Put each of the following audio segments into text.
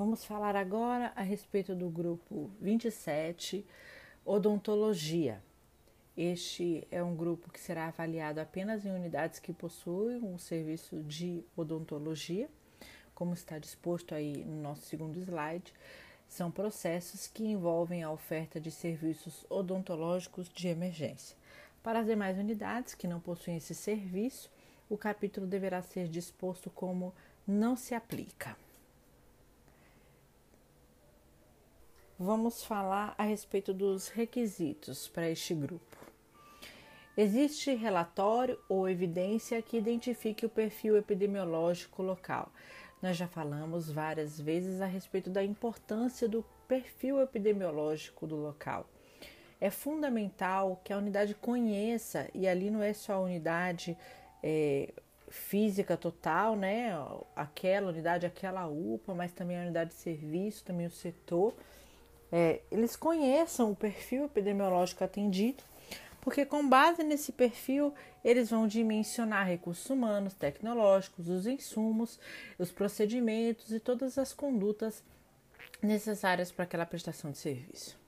Vamos falar agora a respeito do grupo 27, Odontologia. Este é um grupo que será avaliado apenas em unidades que possuem um serviço de odontologia, como está disposto aí no nosso segundo slide. São processos que envolvem a oferta de serviços odontológicos de emergência. Para as demais unidades que não possuem esse serviço, o capítulo deverá ser disposto como não se aplica. Vamos falar a respeito dos requisitos para este grupo. Existe relatório ou evidência que identifique o perfil epidemiológico local. Nós já falamos várias vezes a respeito da importância do perfil epidemiológico do local. É fundamental que a unidade conheça, e ali não é só a unidade é, física total, né? Aquela unidade, aquela UPA, mas também a unidade de serviço, também o setor é, eles conheçam o perfil epidemiológico atendido, porque com base nesse perfil eles vão dimensionar recursos humanos, tecnológicos, os insumos, os procedimentos e todas as condutas necessárias para aquela prestação de serviço.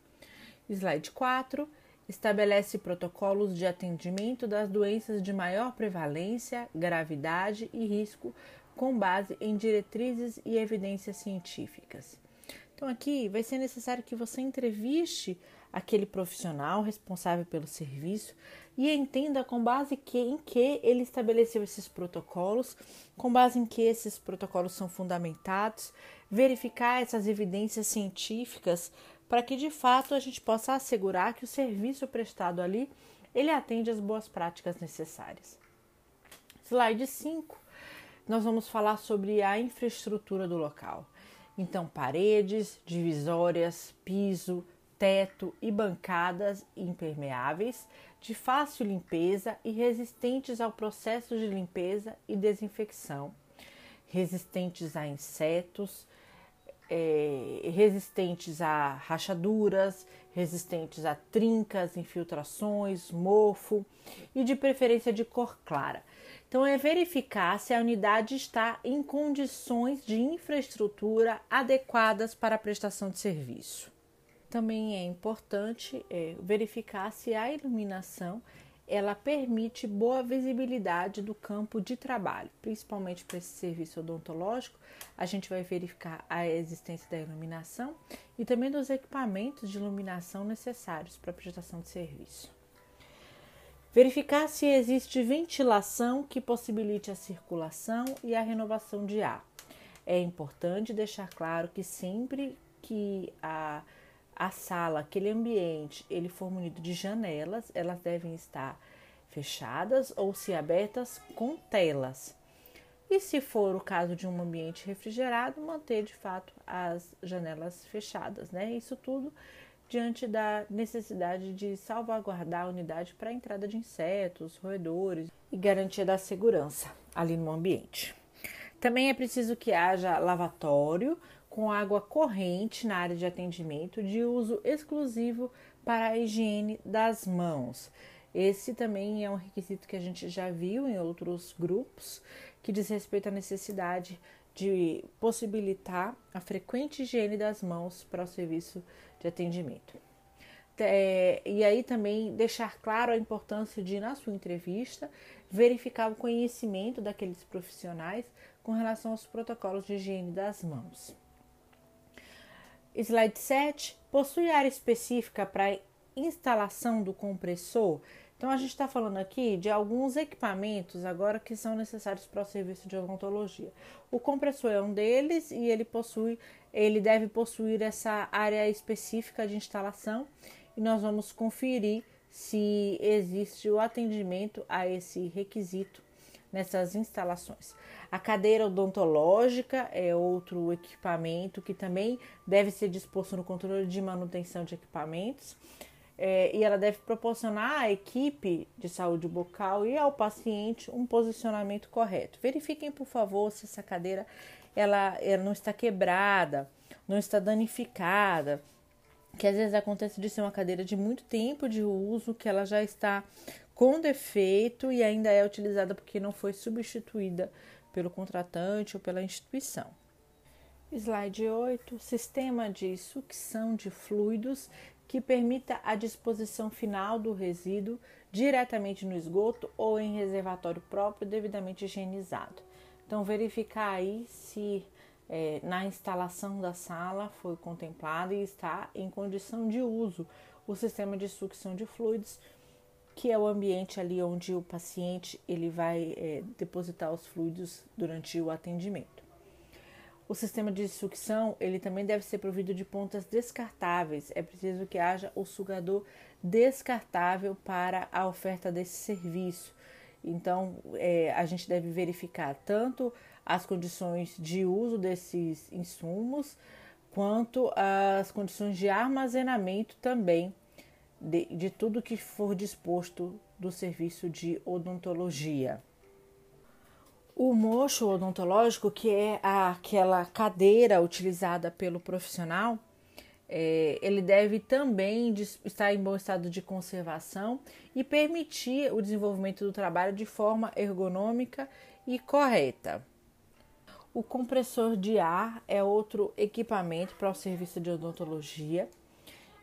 Slide 4 estabelece protocolos de atendimento das doenças de maior prevalência, gravidade e risco com base em diretrizes e evidências científicas. Então, aqui vai ser necessário que você entreviste aquele profissional responsável pelo serviço e entenda com base que, em que ele estabeleceu esses protocolos, com base em que esses protocolos são fundamentados, verificar essas evidências científicas para que de fato a gente possa assegurar que o serviço prestado ali ele atende às boas práticas necessárias. Slide 5, nós vamos falar sobre a infraestrutura do local. Então, paredes, divisórias, piso, teto e bancadas impermeáveis, de fácil limpeza e resistentes ao processo de limpeza e desinfecção, resistentes a insetos, é, resistentes a rachaduras, resistentes a trincas, infiltrações, mofo e de preferência de cor clara. Então, é verificar se a unidade está em condições de infraestrutura adequadas para a prestação de serviço. Também é importante é, verificar se a iluminação ela permite boa visibilidade do campo de trabalho, principalmente para esse serviço odontológico. A gente vai verificar a existência da iluminação e também dos equipamentos de iluminação necessários para a prestação de serviço. Verificar se existe ventilação que possibilite a circulação e a renovação de ar. É importante deixar claro que sempre que a, a sala, aquele ambiente, ele for munido de janelas, elas devem estar fechadas ou se abertas com telas. E se for o caso de um ambiente refrigerado, manter de fato as janelas fechadas, né? Isso tudo diante da necessidade de salvaguardar a unidade para a entrada de insetos, roedores e garantia da segurança ali no ambiente. Também é preciso que haja lavatório com água corrente na área de atendimento de uso exclusivo para a higiene das mãos. Esse também é um requisito que a gente já viu em outros grupos, que diz respeito à necessidade de possibilitar a frequente higiene das mãos para o serviço de atendimento. É, e aí também deixar claro a importância de, na sua entrevista, verificar o conhecimento daqueles profissionais com relação aos protocolos de higiene das mãos. Slide 7. Possui área específica para instalação do compressor? Então, a gente está falando aqui de alguns equipamentos agora que são necessários para o serviço de odontologia. O compressor é um deles e ele possui, ele deve possuir essa área específica de instalação e nós vamos conferir se existe o atendimento a esse requisito nessas instalações. A cadeira odontológica é outro equipamento que também deve ser disposto no controle de manutenção de equipamentos é, e ela deve proporcionar à equipe de saúde bucal e ao paciente um posicionamento correto. Verifiquem, por favor, se essa cadeira ela, ela não está quebrada, não está danificada, que às vezes acontece de ser uma cadeira de muito tempo de uso, que ela já está com defeito e ainda é utilizada porque não foi substituída pelo contratante ou pela instituição. Slide 8. Sistema de sucção de fluidos que permita a disposição final do resíduo diretamente no esgoto ou em reservatório próprio devidamente higienizado. Então, verificar aí se é, na instalação da sala foi contemplado e está em condição de uso o sistema de sucção de fluidos, que é o ambiente ali onde o paciente ele vai é, depositar os fluidos durante o atendimento. O sistema de sucção ele também deve ser provido de pontas descartáveis. É preciso que haja o sugador descartável para a oferta desse serviço. Então, é, a gente deve verificar tanto as condições de uso desses insumos, quanto as condições de armazenamento também de, de tudo que for disposto do serviço de odontologia. O mocho odontológico, que é aquela cadeira utilizada pelo profissional, é, ele deve também estar em bom estado de conservação e permitir o desenvolvimento do trabalho de forma ergonômica e correta. O compressor de ar é outro equipamento para o serviço de odontologia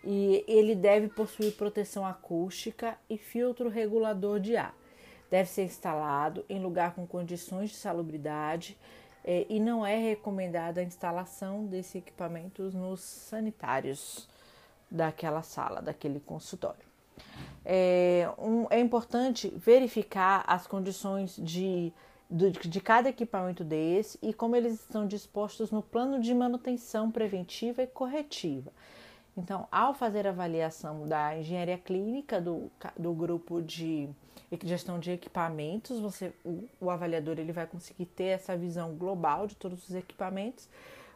e ele deve possuir proteção acústica e filtro regulador de ar. Deve ser instalado em lugar com condições de salubridade é, e não é recomendada a instalação desses equipamentos nos sanitários daquela sala, daquele consultório. É, um, é importante verificar as condições de, de, de cada equipamento desse e como eles estão dispostos no plano de manutenção preventiva e corretiva. Então, ao fazer a avaliação da engenharia clínica do, do grupo de gestão de equipamentos, você, o, o avaliador ele vai conseguir ter essa visão global de todos os equipamentos,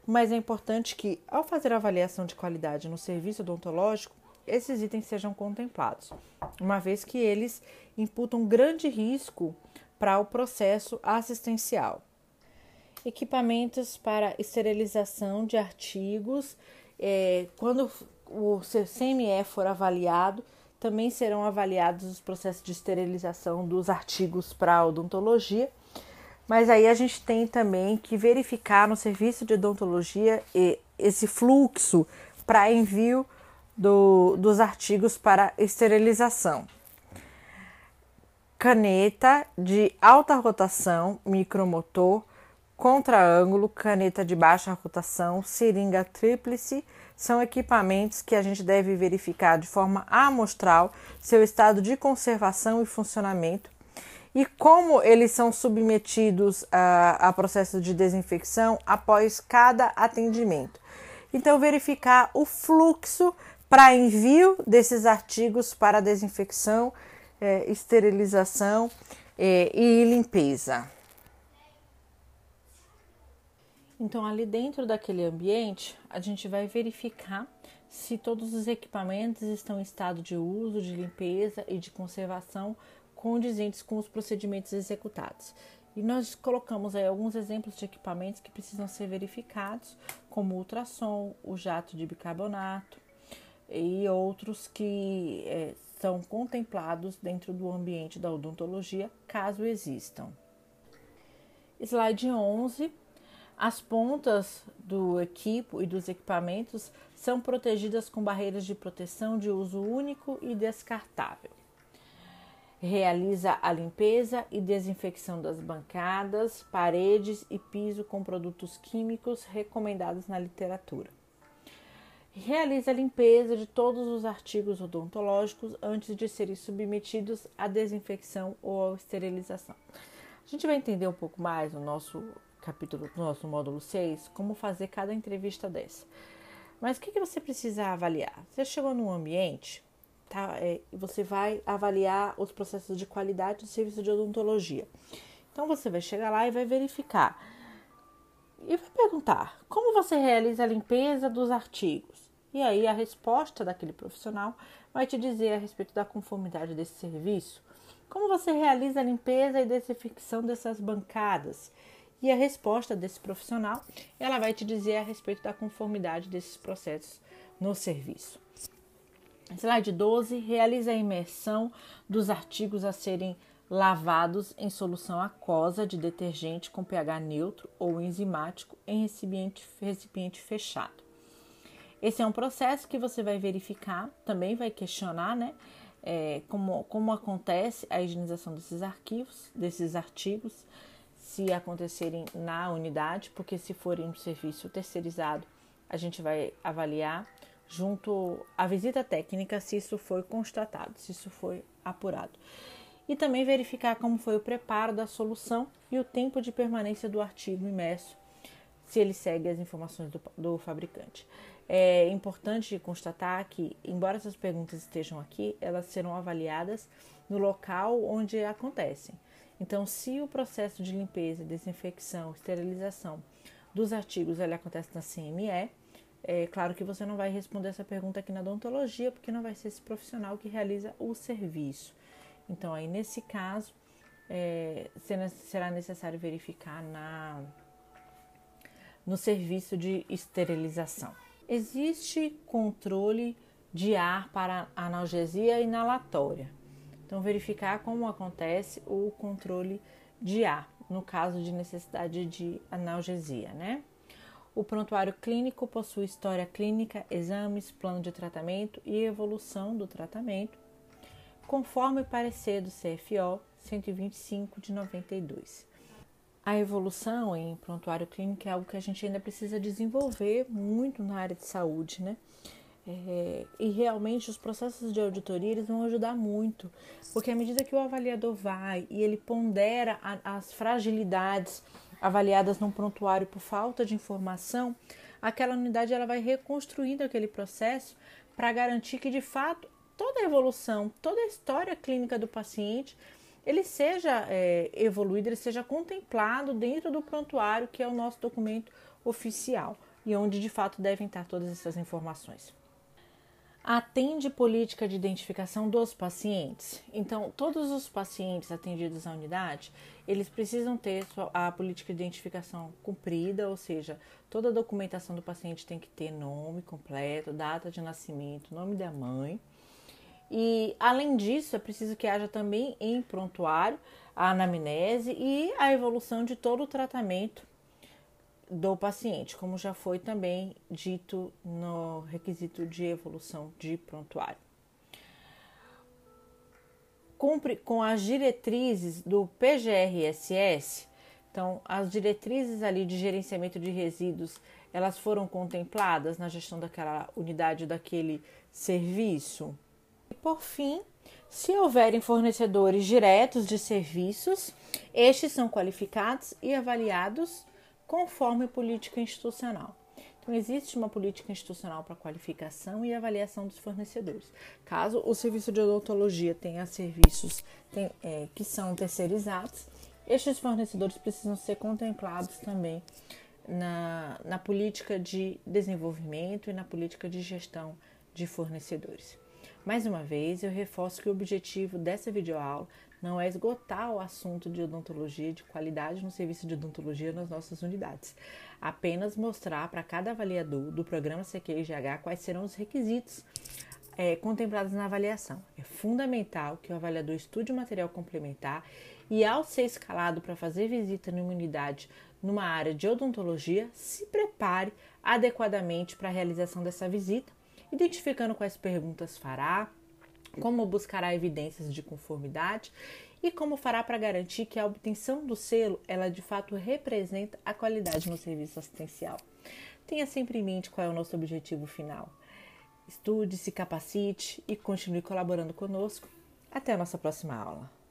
mas é importante que, ao fazer a avaliação de qualidade no serviço odontológico, esses itens sejam contemplados, uma vez que eles imputam grande risco para o processo assistencial. Equipamentos para esterilização de artigos, é, quando o CME for avaliado, também serão avaliados os processos de esterilização dos artigos para odontologia. Mas aí a gente tem também que verificar no serviço de odontologia esse fluxo para envio do, dos artigos para esterilização. Caneta de alta rotação, micromotor, contra-ângulo, caneta de baixa rotação, seringa tríplice são equipamentos que a gente deve verificar de forma amostral seu estado de conservação e funcionamento e como eles são submetidos a, a processo de desinfecção após cada atendimento. Então, verificar o fluxo para envio desses artigos para desinfecção, é, esterilização é, e limpeza. Então, ali dentro daquele ambiente, a gente vai verificar se todos os equipamentos estão em estado de uso, de limpeza e de conservação condizentes com os procedimentos executados. E nós colocamos aí alguns exemplos de equipamentos que precisam ser verificados, como o ultrassom, o jato de bicarbonato e outros que é, são contemplados dentro do ambiente da odontologia, caso existam. Slide 11 as pontas do equipo e dos equipamentos são protegidas com barreiras de proteção de uso único e descartável. Realiza a limpeza e desinfecção das bancadas, paredes e piso com produtos químicos recomendados na literatura. Realiza a limpeza de todos os artigos odontológicos antes de serem submetidos à desinfecção ou à esterilização. A gente vai entender um pouco mais no nosso capítulo do nosso módulo 6, como fazer cada entrevista dessa. Mas o que, que você precisa avaliar? Você chegou num ambiente, tá? É, você vai avaliar os processos de qualidade do serviço de odontologia. Então você vai chegar lá e vai verificar. E vai perguntar como você realiza a limpeza dos artigos. E aí a resposta daquele profissional vai te dizer a respeito da conformidade desse serviço. Como você realiza a limpeza e desinfecção dessas bancadas? E a resposta desse profissional, ela vai te dizer a respeito da conformidade desses processos no serviço. Slide 12 realiza a imersão dos artigos a serem lavados em solução aquosa de detergente com pH neutro ou enzimático em recipiente, recipiente fechado. Esse é um processo que você vai verificar, também vai questionar, né? É, como, como acontece a higienização desses arquivos, desses artigos, se acontecerem na unidade, porque se forem um serviço terceirizado, a gente vai avaliar junto à visita técnica se isso foi constatado, se isso foi apurado. E também verificar como foi o preparo da solução e o tempo de permanência do artigo imerso, se ele segue as informações do, do fabricante. É importante constatar que, embora essas perguntas estejam aqui, elas serão avaliadas no local onde acontecem. Então, se o processo de limpeza, desinfecção, esterilização dos artigos ele acontece na CME, é claro que você não vai responder essa pergunta aqui na odontologia, porque não vai ser esse profissional que realiza o serviço. Então, aí nesse caso, é, será necessário verificar na, no serviço de esterilização. Existe controle de ar para analgesia inalatória. Então, verificar como acontece o controle de ar no caso de necessidade de analgesia, né? O prontuário clínico possui história clínica, exames, plano de tratamento e evolução do tratamento, conforme parecer do CFO 125 de 92. A evolução em prontuário clínico é algo que a gente ainda precisa desenvolver muito na área de saúde, né? É, e realmente os processos de auditoria eles vão ajudar muito, porque à medida que o avaliador vai e ele pondera a, as fragilidades avaliadas num prontuário por falta de informação, aquela unidade ela vai reconstruindo aquele processo para garantir que de fato toda a evolução, toda a história clínica do paciente ele seja é, evoluído, ele seja contemplado dentro do prontuário, que é o nosso documento oficial e onde de fato devem estar todas essas informações. Atende política de identificação dos pacientes. Então, todos os pacientes atendidos na unidade, eles precisam ter a política de identificação cumprida, ou seja, toda a documentação do paciente tem que ter nome completo, data de nascimento, nome da mãe e além disso, é preciso que haja também em prontuário a anamnese e a evolução de todo o tratamento do paciente, como já foi também dito no requisito de evolução de prontuário. Cumpre com as diretrizes do PGRSS, então as diretrizes ali de gerenciamento de resíduos, elas foram contempladas na gestão daquela unidade, daquele serviço. Por fim, se houverem fornecedores diretos de serviços, estes são qualificados e avaliados conforme política institucional. Então, existe uma política institucional para qualificação e avaliação dos fornecedores. Caso o serviço de odontologia tenha serviços tem, é, que são terceirizados, estes fornecedores precisam ser contemplados também na, na política de desenvolvimento e na política de gestão de fornecedores. Mais uma vez, eu reforço que o objetivo dessa videoaula não é esgotar o assunto de odontologia de qualidade no serviço de odontologia nas nossas unidades, apenas mostrar para cada avaliador do programa CQIGH quais serão os requisitos é, contemplados na avaliação. É fundamental que o avaliador estude o material complementar e, ao ser escalado para fazer visita numa unidade numa área de odontologia, se prepare adequadamente para a realização dessa visita identificando quais perguntas fará, como buscará evidências de conformidade e como fará para garantir que a obtenção do selo ela de fato representa a qualidade no serviço assistencial. Tenha sempre em mente qual é o nosso objetivo final. Estude, se capacite e continue colaborando conosco. Até a nossa próxima aula.